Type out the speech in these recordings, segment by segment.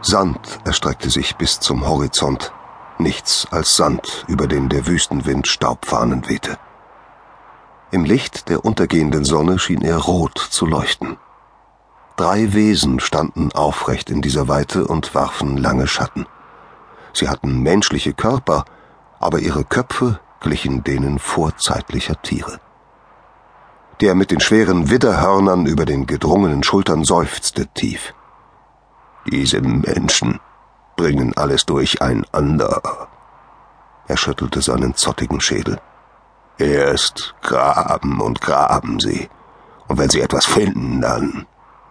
Sand erstreckte sich bis zum Horizont, nichts als Sand, über den der Wüstenwind Staubfahnen wehte. Im Licht der untergehenden Sonne schien er rot zu leuchten. Drei Wesen standen aufrecht in dieser Weite und warfen lange Schatten. Sie hatten menschliche Körper, aber ihre Köpfe glichen denen vorzeitlicher Tiere. Der mit den schweren Widderhörnern über den gedrungenen Schultern seufzte tief. Diese Menschen bringen alles durcheinander. Er schüttelte seinen zottigen Schädel. Erst graben und graben sie. Und wenn sie etwas finden, dann.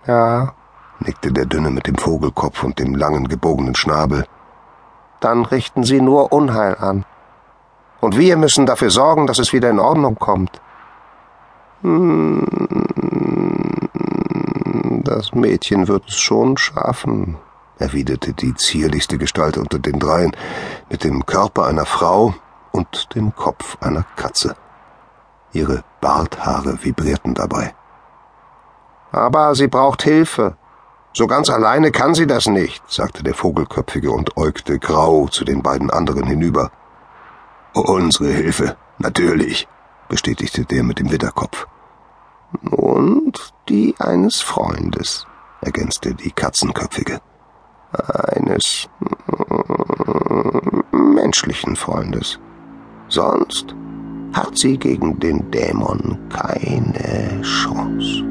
Ja, nickte der Dünne mit dem Vogelkopf und dem langen gebogenen Schnabel. Dann richten sie nur Unheil an. Und wir müssen dafür sorgen, dass es wieder in Ordnung kommt. Hm, das Mädchen wird es schon schaffen, erwiderte die zierlichste Gestalt unter den dreien, mit dem Körper einer Frau und dem Kopf einer Katze. Ihre Barthaare vibrierten dabei. Aber sie braucht Hilfe. So ganz alleine kann sie das nicht, sagte der Vogelköpfige und äugte grau zu den beiden anderen hinüber. Unsere Hilfe, natürlich, bestätigte der mit dem Widderkopf. Und die eines Freundes, ergänzte die Katzenköpfige. Eines menschlichen Freundes. Sonst hat sie gegen den Dämon keine Chance.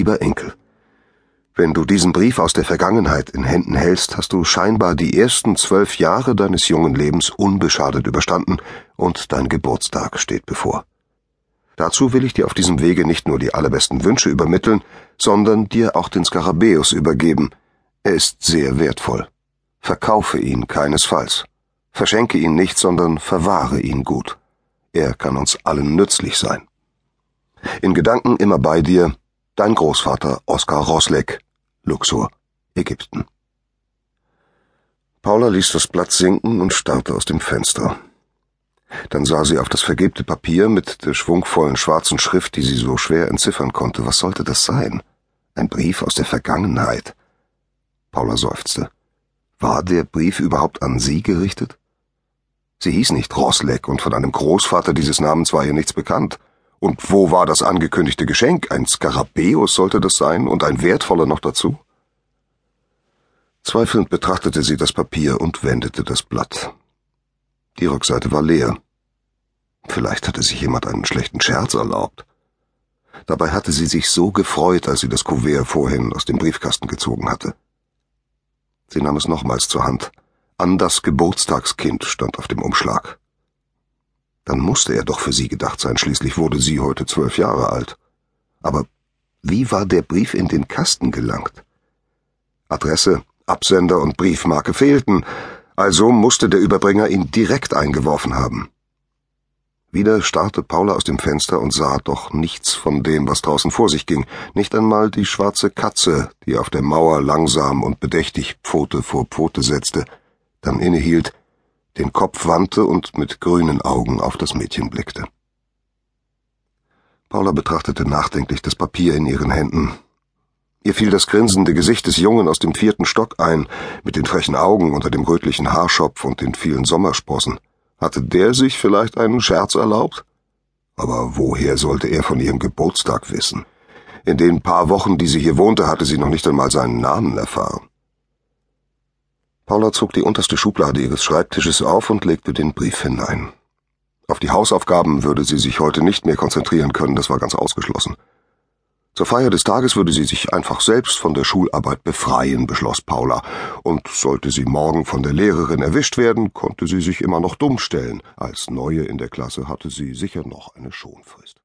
Lieber Enkel, wenn du diesen Brief aus der Vergangenheit in Händen hältst, hast du scheinbar die ersten zwölf Jahre deines jungen Lebens unbeschadet überstanden und dein Geburtstag steht bevor. Dazu will ich dir auf diesem Wege nicht nur die allerbesten Wünsche übermitteln, sondern dir auch den Skarabäus übergeben. Er ist sehr wertvoll. Verkaufe ihn keinesfalls. Verschenke ihn nicht, sondern verwahre ihn gut. Er kann uns allen nützlich sein. In Gedanken immer bei dir, Dein Großvater Oskar Rosleck, Luxor, Ägypten. Paula ließ das Blatt sinken und starrte aus dem Fenster. Dann sah sie auf das vergebte Papier mit der schwungvollen schwarzen Schrift, die sie so schwer entziffern konnte. Was sollte das sein? Ein Brief aus der Vergangenheit. Paula seufzte. War der Brief überhaupt an sie gerichtet? Sie hieß nicht Rosleck und von einem Großvater dieses Namens war ihr nichts bekannt. Und wo war das angekündigte Geschenk? Ein Skarabäus sollte das sein und ein wertvoller noch dazu? Zweifelnd betrachtete sie das Papier und wendete das Blatt. Die Rückseite war leer. Vielleicht hatte sich jemand einen schlechten Scherz erlaubt. Dabei hatte sie sich so gefreut, als sie das Kuvert vorhin aus dem Briefkasten gezogen hatte. Sie nahm es nochmals zur Hand. An das Geburtstagskind stand auf dem Umschlag. Dann musste er doch für sie gedacht sein, schließlich wurde sie heute zwölf Jahre alt. Aber wie war der Brief in den Kasten gelangt? Adresse, Absender und Briefmarke fehlten, also musste der Überbringer ihn direkt eingeworfen haben. Wieder starrte Paula aus dem Fenster und sah doch nichts von dem, was draußen vor sich ging, nicht einmal die schwarze Katze, die auf der Mauer langsam und bedächtig Pfote vor Pfote setzte, dann innehielt, den Kopf wandte und mit grünen Augen auf das Mädchen blickte. Paula betrachtete nachdenklich das Papier in ihren Händen. Ihr fiel das grinsende Gesicht des Jungen aus dem vierten Stock ein, mit den frechen Augen unter dem rötlichen Haarschopf und den vielen Sommersprossen. Hatte der sich vielleicht einen Scherz erlaubt? Aber woher sollte er von ihrem Geburtstag wissen? In den paar Wochen, die sie hier wohnte, hatte sie noch nicht einmal seinen Namen erfahren. Paula zog die unterste Schublade ihres Schreibtisches auf und legte den Brief hinein. Auf die Hausaufgaben würde sie sich heute nicht mehr konzentrieren können, das war ganz ausgeschlossen. Zur Feier des Tages würde sie sich einfach selbst von der Schularbeit befreien, beschloss Paula, und sollte sie morgen von der Lehrerin erwischt werden, konnte sie sich immer noch dumm stellen. Als Neue in der Klasse hatte sie sicher noch eine Schonfrist.